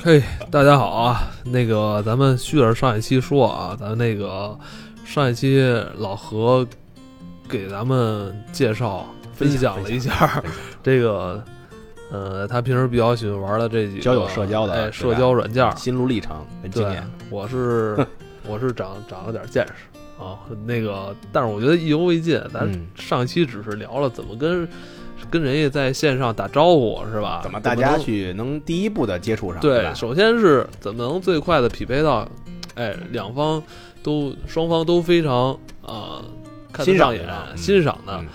嘿，大家好啊！那个，咱们续着上一期说啊，咱那个上一期老何给咱们介绍分享了一下 这个，呃，他平时比较喜欢玩的这几个交友社交的哎，社交软件。心路历程很经我是我是长长了点见识啊，那个，但是我觉得意犹未尽。咱嗯上一期只是聊了怎么跟跟人家在线上打招呼，是吧？怎么大家去能第一步的接触上？对，首先是怎么能最快的匹配到，哎，两方都双方都非常啊、看得上眼欣赏的、嗯欣赏的。嗯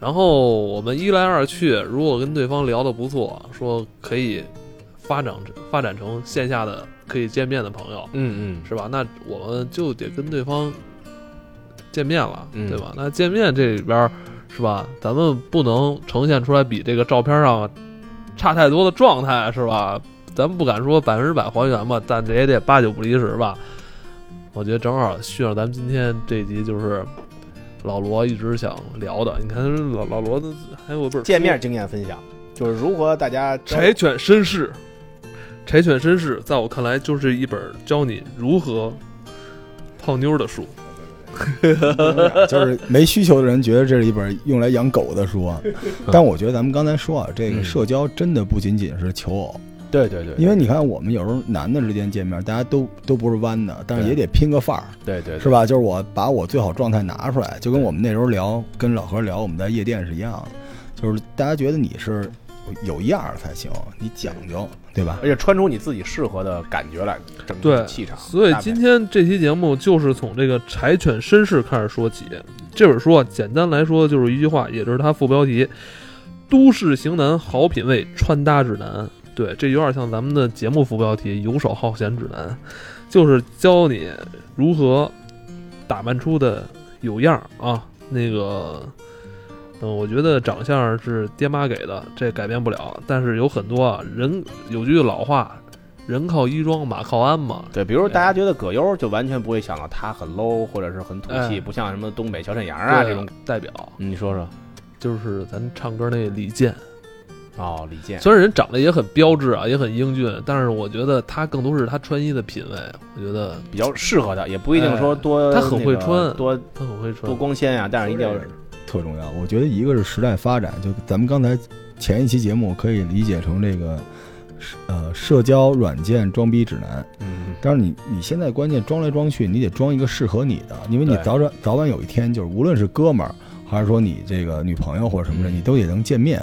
然后我们一来二去，如果跟对方聊得不错，说可以发展发展成线下的可以见面的朋友，嗯嗯，是吧？那我们就得跟对方见面了，嗯对吧？那见面这里边儿是吧？咱们不能呈现出来比这个照片上差太多的状态，是吧？咱们不敢说百分之百还原吧，但这也得八九不离十吧。我觉得正好续上咱们今天这一集，就是老罗一直想聊的。你看老老罗的还有本书见面经验分享，就是如何大家柴犬绅士，柴犬绅士，在我看来就是一本教你如何泡妞的书。就是没需求的人觉得这是一本用来养狗的书啊，但我觉得咱们刚才说啊，这个嗯。社交真的不仅仅是求偶，对对对，因为你看我们有时候男的之间见面，大家都都不是弯的，但是也得拼个范儿，对对是？吧？就是我把我最好状态拿出来，就跟我们那时候聊，跟老何聊我们在夜店是一样的，就是大家觉得你是有样儿才行，你讲究，对吧？而且穿出你自己适合的感觉来，整气场。所以今天这期节目就是从这个柴犬绅士开始说起。这本书啊，简单来说就是一句话，也就是它副标题：都市型男好品味穿搭指南。对，这有点像咱们的节目副标题“游手好闲指南”，就是教你如何打扮出的有样儿啊。那个，嗯，我觉得长相是爹妈给的，这改变不了。但是有很多啊，人有句老话，人靠衣装，马靠鞍嘛。对，比如大家觉得葛优，就完全不会想到他很 low 或者是很土气，哎不像什么东北小沈阳啊这种。代表，嗯你说说。就是咱唱歌那李健，哦，李健。虽然人长得也很标致啊，也很英俊，但是我觉得他更多是他穿衣的品味。我觉得比较适合他，也不一定说多、哎他很会那个穿多他很会穿多。光鲜啊，但是一定要特重要。我觉得一个是时代发展，就咱们刚才前一期节目可以理解成这个，呃，社交软件装逼指南。嗯，但是你你现在关键装来装去，你得装一个适合你的，因为你对早晚早晚有一天，就是无论是哥们儿，还是说你这个女朋友或者什么的，嗯你都得能见面。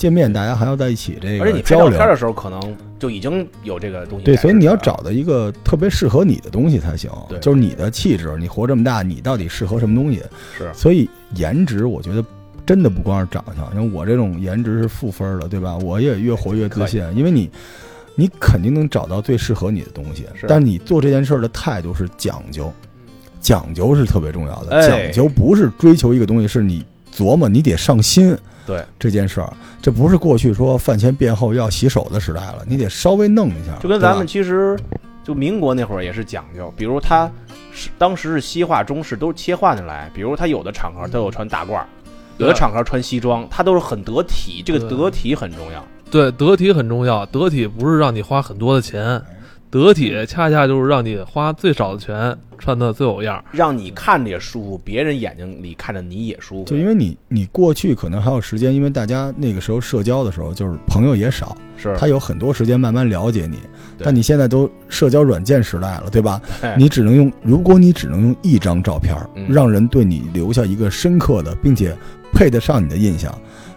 见面大家还要在一起这而且你个交流拍照片，的时候，可能就已经有这个东西对。所以你要找到一个特别适合你的东西才行对。就是你的气质，你活这么大，你到底适合什么东西？是所以颜值，我觉得真的不光是长相，像我这种颜值是负分的，对吧？我也越活越自信，因为你，你肯定能找到最适合你的东西，是但是你做这件事儿的态度是讲究，讲究是特别重要的。哎讲究不是追求一个东西，是你琢磨，你得上心。对。这件事儿，这不是过去说饭前便后要洗手的时代了，你得稍微弄一下，就跟咱们其实就民国那会儿也是讲究，比如他是当时是西化中式都是切换着来，比如他有的场合都有穿大褂儿，有的场合穿西装，他都是很得体，这个得体很重要。对，得体很重要。得体不是让你花很多的钱，得体恰恰就是让你花最少的钱，穿的最有样儿。让你看着也舒服，别人眼睛里看着你也舒服就。因为你你过去可能还有时间，因为大家那个时候社交的时候，就是朋友也少，是他有很多时间慢慢了解你。但你现在都社交软件时代了，对吧？哎你只能用，如果你只能用一张照片，嗯让人对你留下一个深刻的，并且配得上你的印象。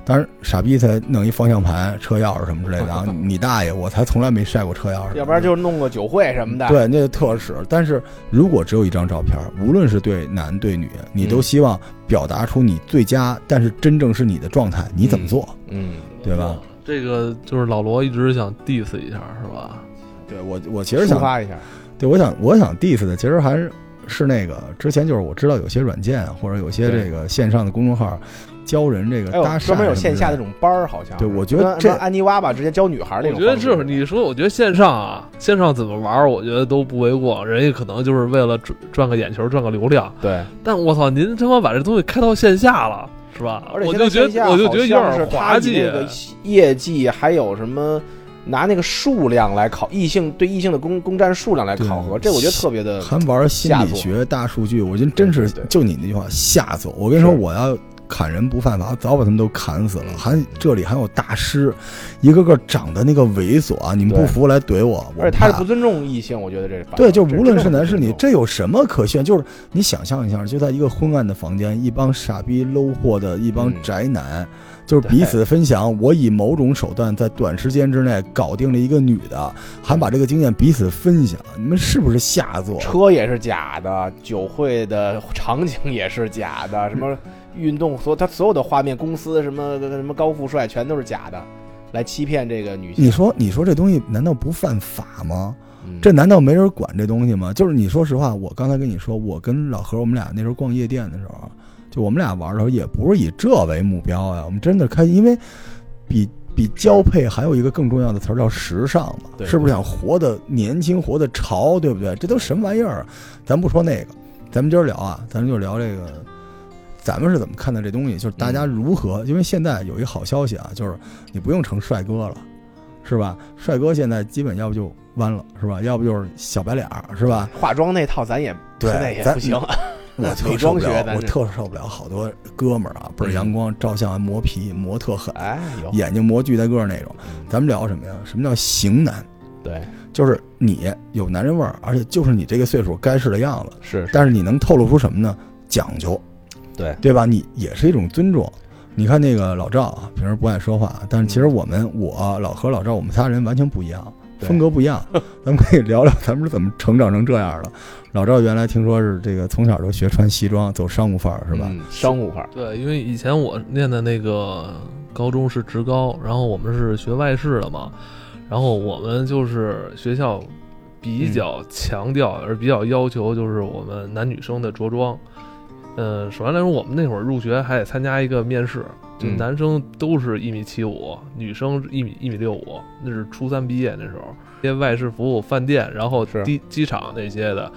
当然，傻逼才弄一方向盘、车钥匙什么之类的啊！你大爷，我才从来没晒过车钥匙。要不然就弄个酒会什么的。对，那个特使。但是如果只有一张照片，无论是对男对女，你都嗯希望表达出你最佳，但是真正是你的状态，你怎么做？嗯，对吧？这个就是老罗一直想 diss 一下，是吧？对我，我其实想，发一下。对我想，我想 diss 的，其实还是是那个之前就是我知道有些软件或者有些这个线上的公众号教人这个专门有线下的这。种班儿，好像对我觉得这安妮娃吧直接教女孩那种。我觉得这会儿你说，我觉得线上啊，线上怎么玩儿，我觉得都不为过。人家可能就是为了赚赚个眼球，赚个流量。对，但我操，您他妈把这东西开到线下了，是吧？而且我就觉得，我就觉得有点滑稽。个业绩还有什么拿那个数量来考异性对异性的攻攻占数量来考核，这我觉得特别的还玩心理学大数据，我觉得真是就你那句话吓走我！我跟你说，我要砍人不犯法，早把他们都砍死了。嗯还这里还有大师，一个个长得那个猥琐啊！你们不服来怼我，我怕而且他是不尊重异性，我觉得这是对，就无论是男是女，这有什么可炫？就是你想象一下，就在一个昏暗的房间，一帮傻逼 low 货的一帮嗯宅男，就是彼此分享，我以某种手段在短时间之内搞定了一个女的，还把这个经验彼此分享，你们是不是下作？车也是假的，酒会的场景也是假的，什么运动所他所有的画面，公司什么什么高富帅全都是假的，来欺骗这个女性。你说，你说这东西难道不犯法吗？嗯这难道没人管这东西吗？就是你说实话，我刚才跟你说，我跟老何我们俩那时候逛夜店的时候，就我们俩玩的时候，也不是以这为目标呀，我们真的开心，因为比 比交配还有一个更重要的词儿叫时尚嘛，是不是想活得年轻，活得潮，对不对？这都什么玩意儿啊？咱不说那个，咱们今儿聊啊，咱们就聊这个。咱们是怎么看待这东西？就是大家如何？因为现在有一个好消息啊，就是你不用成帅哥了，是吧？帅哥现在基本要不就弯了，是吧？要不就是小白脸儿，是吧？化妆那套咱也对现在也咱不行，我特受不了，我特受不了，好多哥们儿啊，倍儿阳光，照相磨皮磨特狠，哎眼睛磨巨大个儿那种。嗯咱们聊什么呀？什么叫型男？对就是你有男人味儿，而且就是你这个岁数该是的样子，是但是你能透露出什么呢？讲究，对对吧？你也是一种尊重。你看那个老赵啊，平时不爱说话，但是其实我们我老何老赵我们仨人完全不一样，风格不一样。咱们可以聊聊咱们是怎么成长成这样的。老赵原来听说是这个从小就学穿西装，走商务范儿是吧？嗯商务范儿，对，因为以前我念的那个高中是职高，然后我们是学外事的嘛，然后我们就是学校比较强调，而比较要求就是我们男女生的着装。呃，首先来说，我们那会儿入学还得参加一个面试，就嗯男生都是一米七五，女生一米一米六五，那是初三毕业那时候。这些外事服务、饭店，然后是机机场那些的，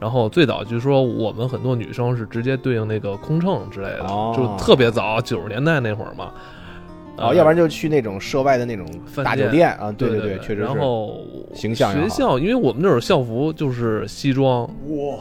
然后最早据说我们很多女生是直接对应那个空乘之类的，哦就特别早，九十年代那会儿嘛。哦，呃要不然就去那种涉外的那种大酒店店啊，对对对，确实是。然后形象学校，因为我们那会儿校服就是西装，哇，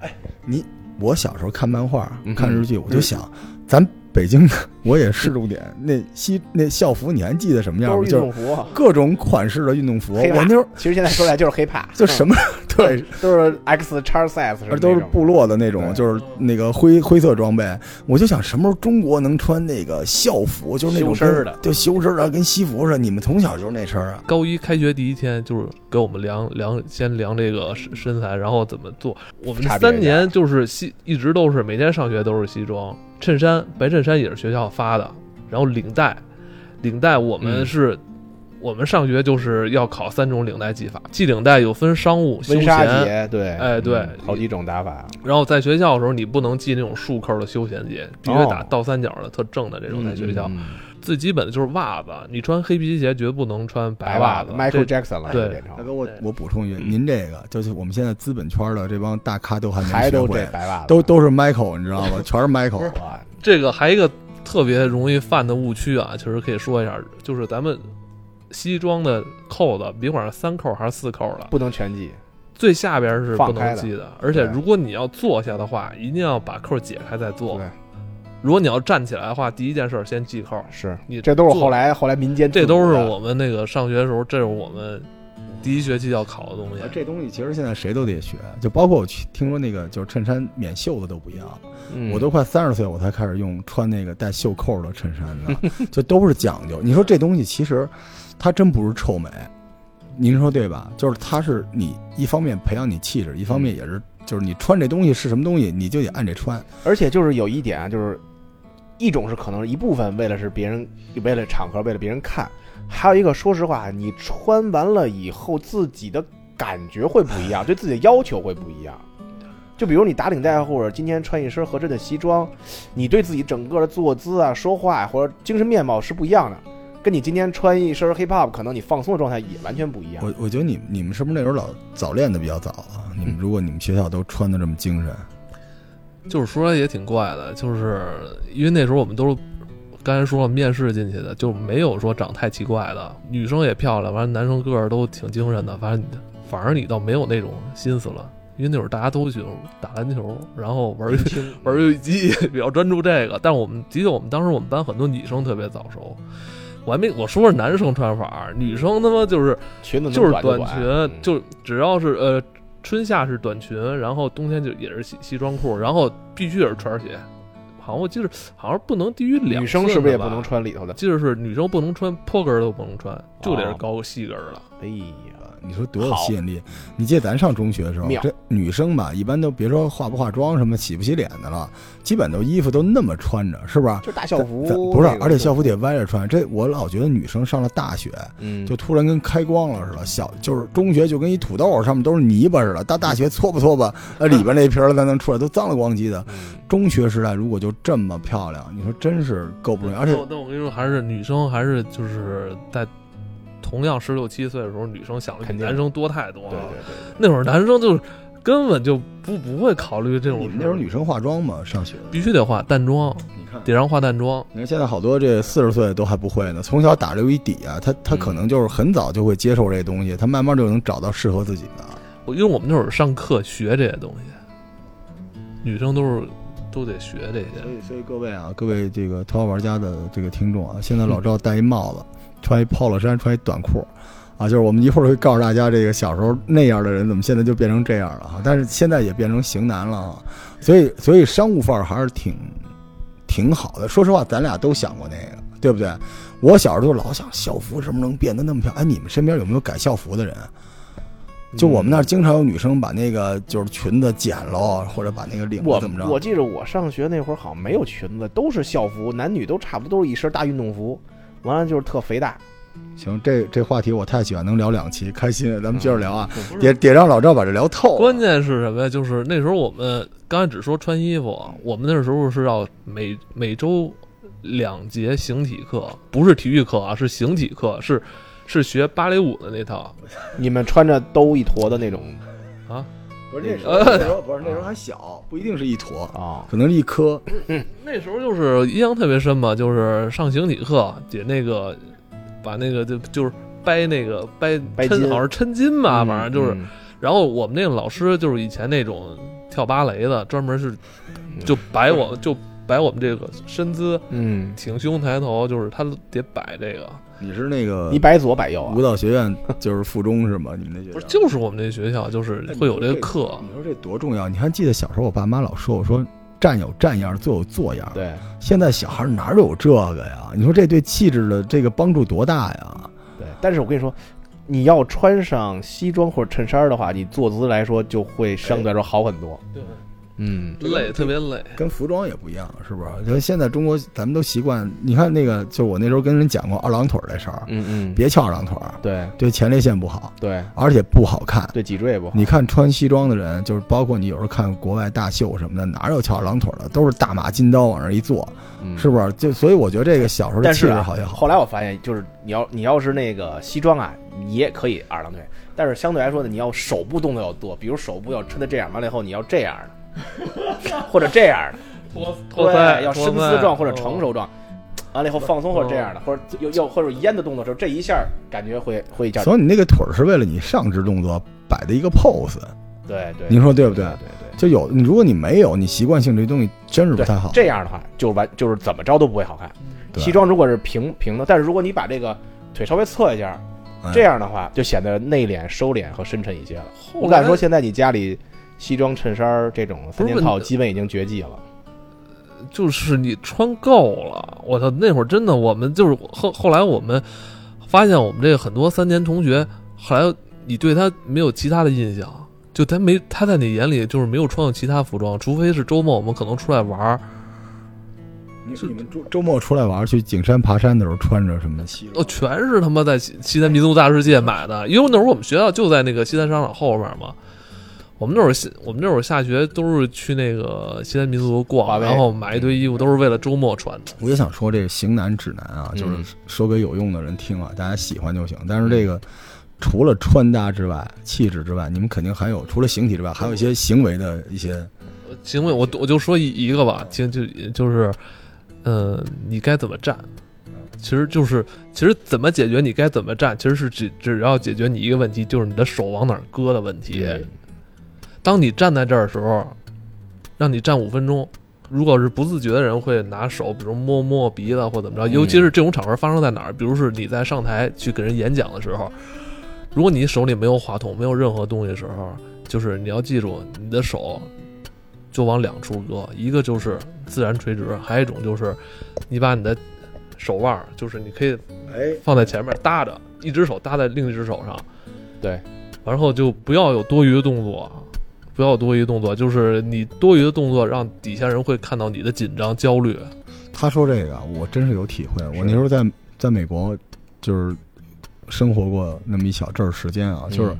哎，你我小时候看漫画嗯、看日剧，我就想，咱北京的我也是重点，那西那校服你还记得什么样吗？就各种款式的运动服，我那时候其实现在说来就是黑怕，就什么对，都是 X 叉 size，而都是部落的那种，就是那个灰灰色装备。我就想什么时候中国能穿那个校服，就是那种修身儿的就修身儿啊，跟西服似的。你们从小就是那身儿啊？高一开学第一天就是给我们量量，先量这个身身材，然后怎么做。我们三年就是西，一直都是每天上学都是西装，衬衫白衬衫也是学校发的，然后领带，领带我们嗯是。我们上学就是要考三种领带系法，系领带有分商务、休闲，节，对，哎对。嗯好几种打法，然后在学校的时候，你不能系那种束扣的休闲节，必须打哦倒三角的、特正的这种。在学校、最基本的就是袜子，你穿黑皮鞋绝不能穿白袜子，Michael Jackson 了，对。我我补充一句，嗯您这个就是我们现在资本圈的这帮大咖都还没学会，白袜子，都都是 Michael，你知道吗？全是 Michael。哇，这个还一个特别容易犯的误区啊，其实可以说一下，就是咱们西装的扣子，别管是三扣还是四扣的，不能全系，最下边是不能系的。而且如果你要坐下的话，一定要把扣解开再坐对。如果你要站起来的话，第一件事先系扣。是，你这都是后来后来民间这都是我们那个上学的时候，这是我们第一学期要考的东西。这东西其实现在谁都得学，就包括我去听说那个就是衬衫免袖子都不一样，嗯我都快三十岁我才开始用穿那个带袖扣的衬衫呢，就都是讲究。你说这东西其实它真不是臭美，您说对吧？就是它是你一方面培养你气质，一方面也是就是你穿这东西是什么东西，你就得按这穿。而且就是有一点啊，就是一种是可能一部分为了是别人为了场合为了别人看，还有一个说实话，你穿完了以后自己的感觉会不一样，对自己的要求会不一样。就比如你打领带，或者今天穿一身合身的西装，你对自己整个的坐姿啊、说话或者精神面貌是不一样的，跟你今天穿一身 hip hop，可能你放松的状态也完全不一样。我我觉得你你们是不是那时候老早练的比较早啊？你们如果你们学校都穿的这么精神，就是说也挺怪的，就是因为那时候我们都是刚才说了，面试进去的就没有说长太奇怪的，女生也漂亮，完了男生个儿都挺精神的，反正反而你倒没有那种心思了，因为那会儿大家都喜欢打篮球，然后玩 玩游戏机，比较专注这个。但是我们的确，我们当时我们班很多女生特别早熟。我还没我说是男生穿法，女生他妈就是裙子就是短裙，嗯就只要是呃春夏是短裙，然后冬天就也是西西装裤，然后必须也是穿鞋。好像我记得好像不能低于两女生是不是也不能？穿里头的？记得是女生不能穿坡跟儿都不能穿，就得是哦高细跟儿的。哎呀，你说多有吸引力？你记得咱上中学的时候，这女生吧，一般都别说化不化妆什么、洗不洗脸的了，基本都衣服都那么穿着，是不是？就大校服，不是那，个而且校服得歪着穿。这我老觉得女生上了大学，嗯，就突然跟开光了似的。小就是中学就跟一土豆上面都是泥巴似的，到大学搓吧搓吧，呃里边那皮儿才能出来，都脏了光叽的。嗯中学时代如果就这么漂亮，你说真是够不容易。而且我跟你说，还是女生还是就是在同样十六七岁的时候，女生想的比肯定男生多太多了。对对对那会儿男生就是根本就不不会考虑这种事。你们那时候女生化妆吗？上学必须得化淡妆，你看。得让化淡妆。你看现在好多这四十岁都还不会呢，从小打留一底啊，他他嗯可能就是很早就会接受这东西，他慢慢就能找到适合自己的。我因为我们那会儿上课学这些东西，女生都是都得学这些。所以，所以各位啊，各位这个头号玩家的这个听众啊，现在老赵戴一帽子，穿一 polo 衫，穿一短裤，啊，就是我们一会儿会告诉大家，这个小时候那样的人怎么现在就变成这样了哈，但是现在也变成型男了哈，所以，所以商务范儿还是挺挺好的。说实话，咱俩都想过那个，对不对？我小时候就老想校服什么能变得那么漂亮？哎，你们身边有没有改校服的人？就我们那儿经常有女生把那个就是裙子剪了，或者把那个领子我怎么着？我记着我上学那会儿好像没有裙子，都是校服，男女都差不多都是一身大运动服，完了就是特肥大。行，这这话题我太喜欢，能聊两期，开心。咱们接着聊啊，不是得得让老赵把这聊透。关键是什么呀？就是那时候我们刚才只说穿衣服，我们那时候是要每每周两节形体课，不是体育课啊，是形体课，是是学芭蕾舞的那套。你们穿着兜一坨的那种不是那时候那时候不是那时候还小，不一定是一坨，啊，可能是一颗。那时候就是印象特别深嘛，就是上形体课得那个把那个就就是掰那个掰掰抻，好像是抻筋吧，嗯反正就是。嗯然后我们那个老师就是以前那种跳芭蕾的，专门是就摆我就摆我们这个身姿，嗯，挺胸抬头，就是他得摆这个。你是那个你摆左摆右啊舞？蹈学院 就是附中是吗？你们那学校不是，就是我们那学校就是会有这个课，你说这多重要？你还记得小时候我爸妈老说我说站有站样，坐有坐样。对，现在小孩哪有这个呀？你说这对气质的这个帮助多大呀？对，但是我跟你说，你要穿上西装或者衬衫的话，你坐姿来说就会相对来说好很多。嗯，累，特别累。跟服装也不一样，是不是？就现在中国咱们都习惯，你看那个，就我那时候跟人讲过二郎腿儿这事儿，嗯嗯，别翘二郎腿，对对前列腺不好，对而且不好看。对，脊椎也不好。你看穿西装的人，就是包括你有时候看国外大秀什么的，哪有翘二郎腿的？都是大马金刀往那一坐，嗯是不是？就所以我觉得这个小时候的气但是啊质好也好。后来我发现，就是你要你要是那个西装啊，你也可以二郎腿，但是相对来说呢，你要手部动作要多，比如手部要抻的这样，完了以后你要这样的，或者这样的，脱脱对腮，要深思状或者哦成熟状，完了以后放松或者这样的，或者又又或者烟的动作时候，这一下感觉会会一下，所以你那个腿儿是为了你上肢动作摆的一个 pose，对对，您说对不对对？对对。就有你，如果你没有，你习惯性这东西真是不太好。这样的话，就完就是怎么着都不会好看。西装如果是平平的，但是如果你把这个腿稍微侧一下，哎这样的话就显得内敛、收敛和深沉一些了。我敢说，现在你家里西装、衬衫这种三件套，基本已经绝迹了。就是你穿够了，我操！那会儿真的，我们就是后后来我们发现，我们这个很多三年同学，后来你对他没有其他的印象，就他没他在你眼里就是没有穿过其他服装，除非是周末我们可能出来玩儿，你你们周周末出来玩，去景山爬山的时候穿着什么西哦，全是他妈在西西南民族大世界买的，因为那会儿我们学校就在那个西单商场后面嘛。我们那会儿下我们那会儿下学都是去那个西南民族华逛，为然后买一堆衣服，都是为了周末穿的。我也想说这个型男指南啊，嗯就是说给有用的人听啊，大家喜欢就行。但是这个除了穿搭之外，气质之外，你们肯定还有除了形体之外，还有一些行为的一些。行为，我我就说一一个吧，就就就是呃，你该怎么站？其实就是，其实怎么解决你该怎么站，其实是只只要解决你一个问题，就是你的手往哪儿搁的问题。当你站在这儿的时候，让你站五分钟，如果是不自觉的人会拿手，比如摸摸鼻子或怎么着，嗯。尤其是这种场合发生在哪儿，比如是你在上台去给人演讲的时候，如果你手里没有话筒，没有任何东西的时候，就是你要记住，你的手就往两处搁，一个就是自然垂直，还有一种就是你把你的手腕儿，就是你可以哎，放在前面搭着，一只手搭在另一只手上，对，然后就不要有多余的动作，不要多余动作，就是你多余的动作让底下人会看到你的紧张、焦虑。他说这个我真是有体会。我那时候在在美国就是生活过那么一小阵儿时间啊，就是嗯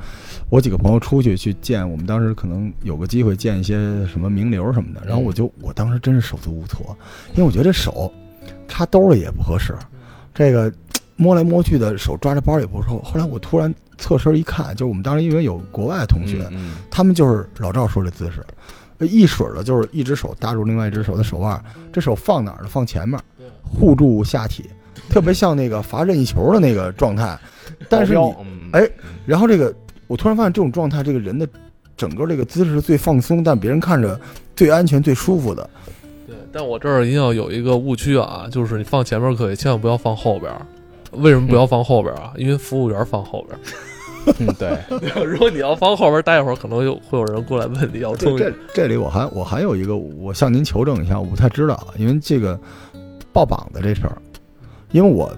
我几个朋友出去去见，我们当时可能有个机会见一些什么名流什么的，然后我就我当时真是手足无措，因为我觉得这手插兜里也不合适，这个摸来摸去的手抓着包也不受。后来我突然侧身一看，就是我们当时因为有国外同学，嗯他们就是老赵说这姿势，一水儿的就是一只手搭住另外一只手的手腕，这手放哪儿呢？放前面，护住下体，特别像那个罚任意球的那个状态。但是你哎然后这个，我突然发现这种状态，这个人的整个这个姿势是最放松，但别人看着最安全、最舒服的。对，但我这儿一定要有一个误区啊，就是你放前面可以，千万不要放后边儿。为什么不要放后边儿啊？因为服务员放后边儿。嗯 对，如果你要放后边儿，待会儿可能有会有人过来问你要东西。这这里我还我还有一个，我向您求证一下，我不太知道啊，因为这个抱膀子这事儿，因为我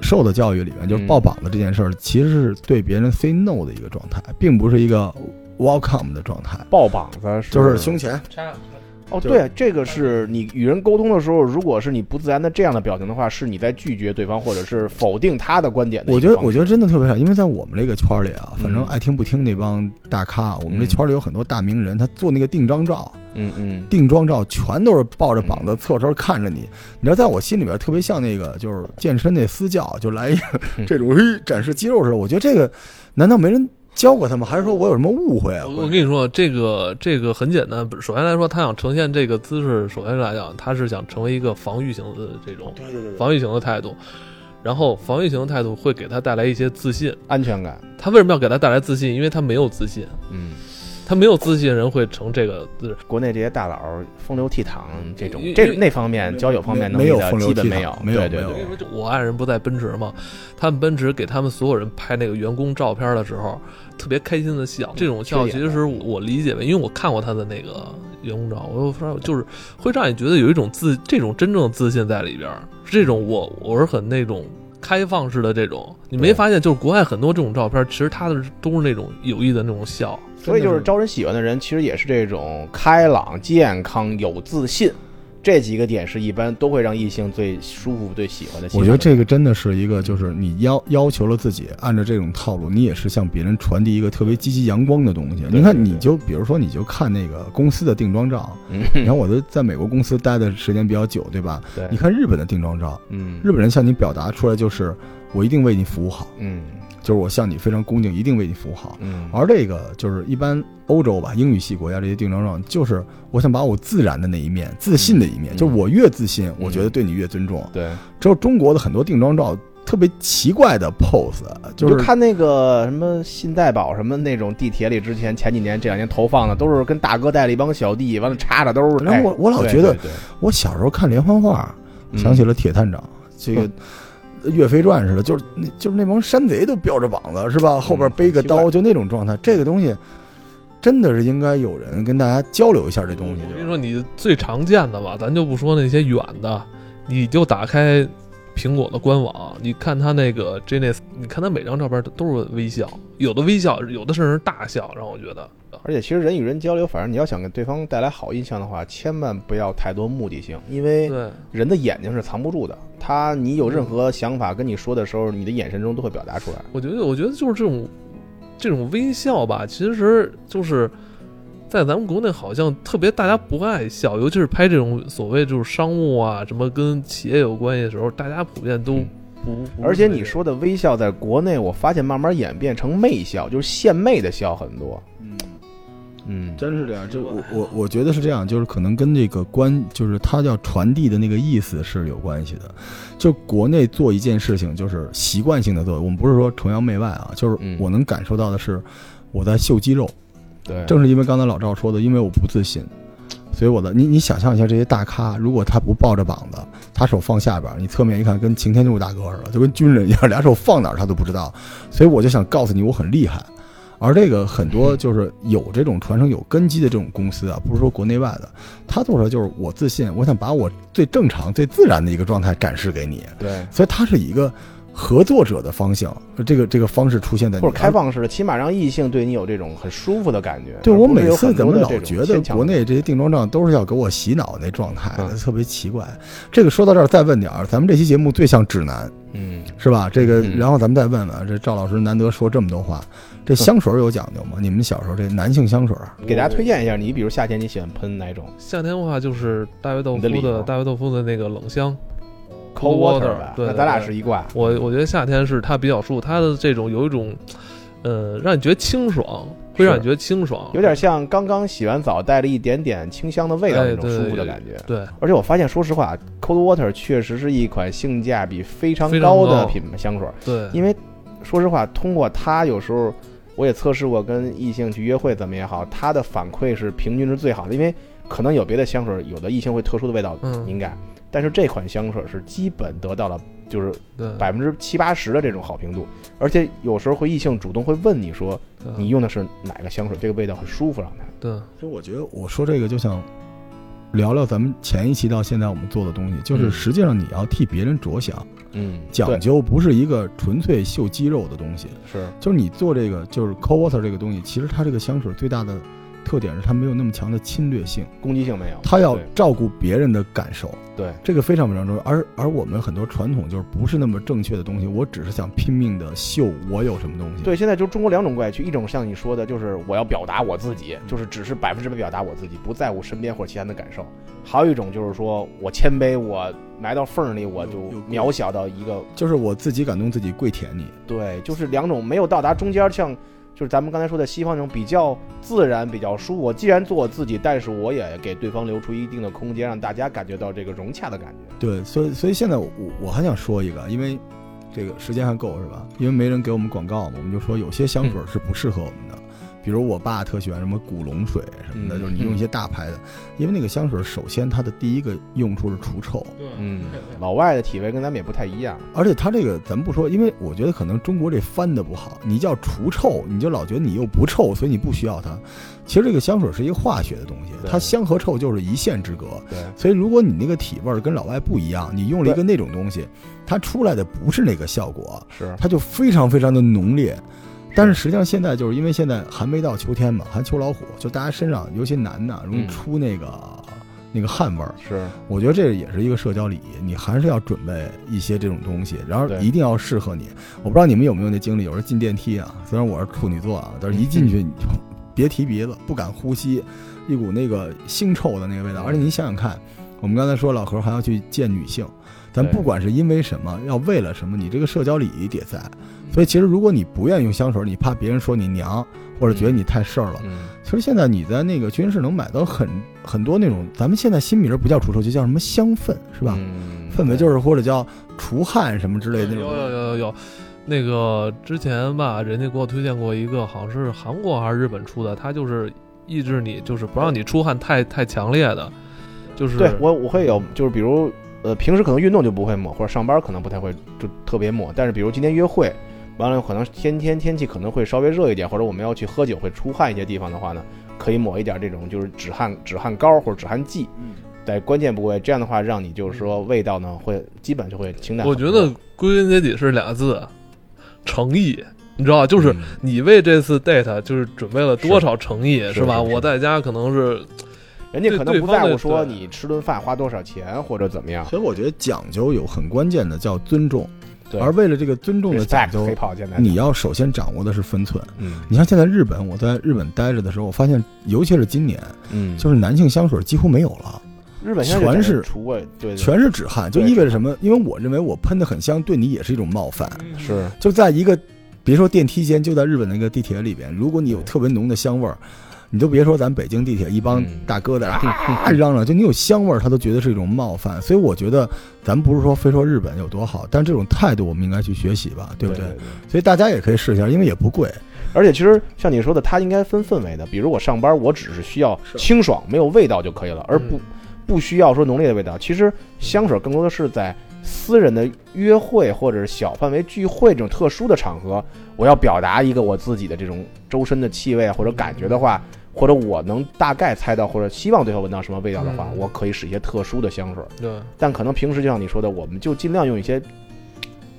受的教育里面，就是嗯抱膀子这件事儿，其实是对别人 say no 的一个状态，并不是一个 welcome 的状态，抱膀子是就是胸前。插哦，对，这个是你与人沟通的时候，如果是你不自然的这样的表情的话，是你在拒绝对方或者是否定他的观点的我觉得。我觉得真的特别少，因为在我们这个圈里啊，反正嗯爱听不听那帮大咖，我们这嗯圈里有很多大名人，他做那个定妆照，嗯嗯，定妆照全都是抱着膀子侧身看着你。你知道，在我心里边特别像那个就是健身那私教，就来一个嗯这种嘿展示肌肉似的。我觉得这个难道没人教过他吗？还是说我有什么误会啊？我我跟你说，这个这个很简单。首先来说，他想呈现这个姿势，首先来讲，他是想成为一个防御型的这种对对对防御型的态度，然后防御型的态度会给他带来一些自信。安全感。他为什么要给他带来自信？因为他没有自信，嗯，他没有自信的人会成这个姿势。国内这些大佬风流倜傥这种这那方面交友方面能力的没有风基本没有，没有没有对对对因为我爱人不在奔驰嘛，他们奔驰给他们所有人拍那个员工照片的时候，特别开心的笑。这种笑其实我理解为，因为我看过他的那个员工照，我就说就是会让你觉得有一种自这种真正的自信在里边儿。这种我我是很那种开放式的这种，你没发现就是国外很多这种照片，其实他的都是那种有意的那种笑。所以就是招人喜欢的人，其实也是这种开朗、健康、有自信，这几个点是一般都会让异性最舒服、最喜欢的。我觉得这个真的是一个，就是你要要求了自己，按照这种套路，你也是向别人传递一个特别积极阳光的东西。你看，你就比如说，你就看那个公司的定妆照，嗯，你看我都在美国公司待的时间比较久，对吧？对，你看日本的定妆照，嗯，日本人向你表达出来就是我一定为你服务好，嗯就是我向你非常恭敬，一定为你服务好。嗯，而这个就是一般欧洲吧，英语系国家这些定妆照，就是我想把我自然的那一面、自信的一面，嗯就是我越自信，我觉得对你越尊重。对，只有中国的很多定妆照特别奇怪的 pose，就就是看那个什么信贷宝什么那种地铁里，之前前几年这两年投放的，都是跟大哥带了一帮小弟，完了插的都是。然后我我老觉得我小时候看连环画，嗯想起了铁探长，这个。岳飞传似的，就是那就是那帮山贼都吊着膀子是吧？后边背个刀，就那种状态。这个东西真的是应该有人跟大家交流一下这东西。我跟你说，你最常见的吧，咱就不说那些远的，你就打开苹果的官网，你看他那个 Genius，你看他每张照片都是微笑，有的微笑，有的甚至是大笑，让我觉得。而且其实人与人交流，反正你要想给对方带来好印象的话，千万不要太多目的性，因为对，人的眼睛是藏不住的。他你有任何想法跟你说的时候，你的眼神中都会表达出来。我觉得，我觉得就是这种这种微笑吧，其实就是在咱们国内好像特别大家不爱笑，尤其是拍这种所谓就是商务啊，什么跟企业有关系的时候，大家普遍都不。而且你说的微笑，在国内我发现慢慢演变成媚笑，就是献媚的笑很多。嗯，嗯，真是这样。就我我我觉得是这样，就是可能跟这个关，就是他要传递的那个意思是有关系的。就国内做一件事情，就是习惯性的做，我们不是说崇洋媚外啊，就是嗯我能感受到的是我在秀肌肉。对，正是因为刚才老赵说的，因为我不自信，所以我的你你想象一下这些大咖，如果他不抱着膀子，他手放下边，你侧面一看跟擎天柱大哥似的，就跟军人一样，俩手放哪儿他都不知道。所以我就想告诉你，我很厉害。而这个很多就是有这种传承有根基的这种公司啊，不是说国内外的，他做出来就是我自信，我想把我最正常、最自然的一个状态展示给你，对，所以他是一个合作者的方向，这个这个方式出现在你或者开放式的，起码让异性对你有这种很舒服的感觉。对我每次怎么老觉得国内这些定妆照都是要给我洗脑那状态，嗯特别奇怪。这个说到这儿再问点儿，咱们这期节目最像指南嗯，是吧？这个嗯然后咱们再问问，这赵老师难得说这么多话，这香水有讲究吗？你们小时候这男性香水，给大家推荐一下，你比如夏天你喜欢喷哪种夏天的话就是大卫豆腐的的大卫豆腐的那个冷香 cold water 吧？对，那咱俩是一挂。我我觉得夏天是它比较舒服，它的这种有一种，呃，让你觉得清爽，会让你觉得清爽，有点像刚刚洗完澡，带了一点点清香的味道哎那种舒服的感觉。对，而且我发现，说实话，Cold Water 确实是一款性价比非常高高的品牌香水。对，因为说实话，通过它有时候我也测试过跟异性去约会怎么也好，它的反馈是平均是最好的。因为可能有别的香水，有的异性会特殊的味道嗯敏感，但是这款香水是基本得到了就是对。百分之七八十的这种好评度，而且有时候会异性主动会问你说你用的是哪个香水，这个味道很舒服让他。对。所以我觉得我说这个就想聊聊咱们前一期到现在我们做的东西，就是嗯。实际上你要替别人着想，嗯，讲究不是一个纯粹秀肌肉的东西。是。就是你做这个就是 cold water 这个东西，其实它这个香水最大的特点是它没有那么强的侵略性，攻击性没有，它要照顾别人的感受，对这个非常非常重要。而而我们很多传统就是不是那么正确的东西，我只是想拼命的秀我有什么东西。对，现在就中国两种怪趣，一种像你说的，就是我要表达我自己，就是只是百分之百表达我自己，不在乎身边或者其他人的感受；还有一种就是说我谦卑，我埋到缝儿里，我就渺小到一个就是我自己感动自己，跪舔你。对，就是两种没有到达中间，像就是咱们刚才说的西方那种比较自然、比较舒服。我既然做我自己，但是我也给对方留出一定的空间，让大家感觉到这个融洽的感觉。对，所以所以现在我我还想说一个，因为这个时间还够是吧？因为没人给我们广告嘛，我们就说有些香水是不适合我们的，比如我爸特喜欢什么古龙水什么的，嗯就是你用一些大牌的，因为那个香水首先它的第一个用处是除臭，嗯，老外的体味跟咱们也不太一样。而且它这个咱们不说，因为我觉得可能中国这翻的不好，你叫除臭，你就老觉得你又不臭，所以你不需要它。其实这个香水是一个化学的东西，它香和臭就是一线之隔。对，所以如果你那个体味跟老外不一样，你用了一个那种东西，它出来的不是那个效果，是它就非常非常的浓烈。但是实际上现在就是因为现在还没到秋天嘛，还秋老虎，就大家身上尤其男的容易嗯出那个、那个汗味儿。是，我觉得这也是一个社交礼仪，你还是要准备一些这种东西，然后一定要适合你。我不知道你们有没有那经历，有时候进电梯啊，虽然我是处女座啊，但是一进去你就别提鼻子，不敢呼吸，一股那个腥臭的那个味道。嗯而且你想想看，我们刚才说老何还要去见女性，咱不管是因为什么，要为了什么，你这个社交礼仪得在。所以其实如果你不愿意用香水，你怕别人说你娘，或者觉得你太事儿了，嗯，其实现在你在那个军市能买到很很多那种，咱们现在新名儿不叫除臭，剂叫什么香氛，是吧？嗯氛围就是或者叫除汗什么之类的那有有。有有有，那个之前吧，人家给我推荐过一个，好像是韩国还是日本出的，它就是抑制你，就是不让你出汗太太强烈的，就是对我我会有，就是比如呃，平时可能运动就不会抹，或者上班可能不太会就特别抹，但是比如今天约会，完了可能天天天气可能会稍微热一点，或者我们要去喝酒会出汗一些地方的话呢，可以抹一点这种就是止汗止汗膏或者止汗剂，在关键部位，这样的话让你就是说味道呢会基本就会清淡。我觉得归根结底是俩字，诚意。你知道吧？就是嗯你为这次 date 就是准备了多少诚意，是是吧？是是我在家可能是人家可能不在乎说你吃顿饭花多少钱或者怎么样，所以我觉得讲究有很关键的叫尊重，对而为了这个尊重的讲究你要首先掌握的是分寸。嗯你像现在日本，我在日本待着的时候，我发现，尤其是今年，嗯，就是男性香水几乎没有了，日本现在全是除味，对对全是止汗，就意味着什么？因为我认为我喷的很香，对你也是一种冒犯。是就在一个别说电梯间，就在日本那个地铁里边，如果你有特别浓的香味儿，你都别说咱北京地铁一帮嗯大哥在那啊 嚷嚷，就你有香味儿，他都觉得是一种冒犯。所以我觉得咱不是说非说日本有多好，但这种态度我们应该去学习吧，对不对？所以大家也可以试一下，因为也不贵。而且其实像你说的，它应该分氛围的。比如我上班，我只是需要清爽、没有味道就可以了，而不嗯不需要说浓烈的味道。其实香水更多的是在私人的约会或者是小范围聚会这种特殊的场合，我要表达一个我自己的这种周身的气味或者感觉的话，或者我能大概猜到或者希望对方闻到什么味道的话，嗯我可以使一些特殊的香水。对，但可能平时就像你说的，我们就尽量用一些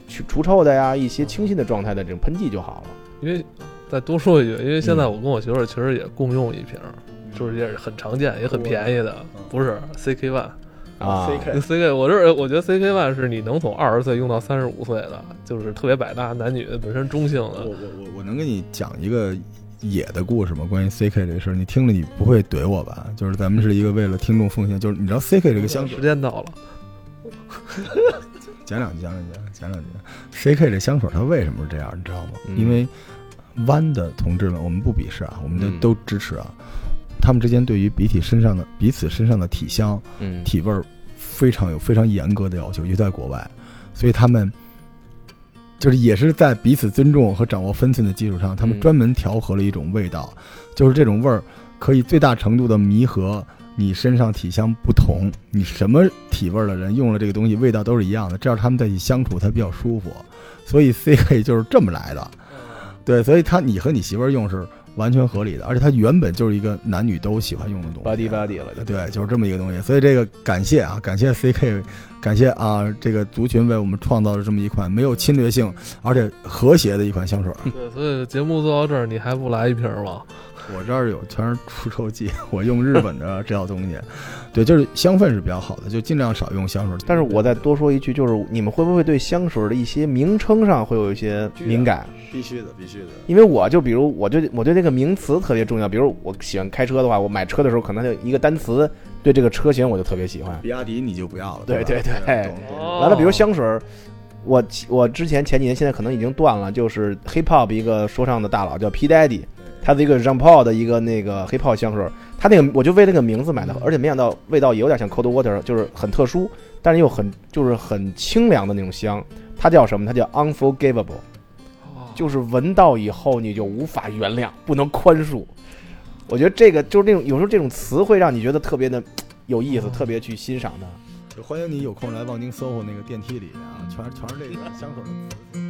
去除臭的呀，一些清新的状态的这种喷剂就好了。因为再多说一句，因为现在嗯我跟我媳妇儿其实也共用一瓶儿，就是也是很常见也很便宜的，不是 CK One。啊 CK，CK，我这儿我觉得 CK One 是你能从二十岁用到三十五岁的，就是特别百搭，男女本身中性的。我我我我能跟你讲一个野的故事吗？关于 CK 这事儿，你听了你不会怼我吧？就是咱们是一个为了听众奉献，就是你知道 CK 这个香水时，间到了，讲两句，讲两句，讲两句。CK 这香水它为什么是这样，你知道吗？嗯因为弯的同志们，我们不鄙视啊，我们嗯都都支持啊。他们之间对于彼体身上的彼此身上的体香、嗯，体味儿非常有非常严格的要求，尤其在国外，所以他们就是也是在彼此尊重和掌握分寸的基础上，他们嗯。专门调和了一种味道，就是这种味儿可以最大程度的弥合你身上体香不同，你什么体味儿的人用了这个东西，味道都是一样的，这样他们在一起相处才比较舒服。所以 CK 就是这么来的，对，所以他你和你媳妇儿用是完全合理的，而且它原本就是一个男女都喜欢用的东西 body body 了，对，就是这么一个东西。所以这个感谢啊，感谢 CK，感谢啊这个族群为我们创造了这么一款没有侵略性而且和谐的一款香水。对，所以节目做到这儿，你还不来一瓶儿吗？我这儿有全是除臭剂，我用日本的 这套东西。对，就是香氛是比较好的，就尽量少用香水。但是我再多说一句，就是你们会不会对香水的一些名称上会有一些敏感？必须的，必须的。因为我就比如我对我对这个名词特别重要，比如我喜欢开车的话，我买车的时候可能就一个单词，对这个车型我就特别喜欢。比亚迪你就不要了，对对对懂懂哦完了，比如香水，我我之前前几年现在可能已经断了，就是 hip hop 一个说唱的大佬叫 P Daddy，他的一个 Jean Paul 的一个那个 hip hop 香水儿，他那个我就为那个名字买的，而且没想到味道也有点像 Cold Water，就是很特殊，但是又很就是很清凉的那种香。它叫什么？它叫 Unforgivable，哦就是闻到以后你就无法原谅，不能宽恕。我觉得这个就是那种有时候这种词会让你觉得特别的有意思，特别去欣赏它。就欢迎你有空来望京 SOHO 那个电梯里啊，全是全是这个香水的词。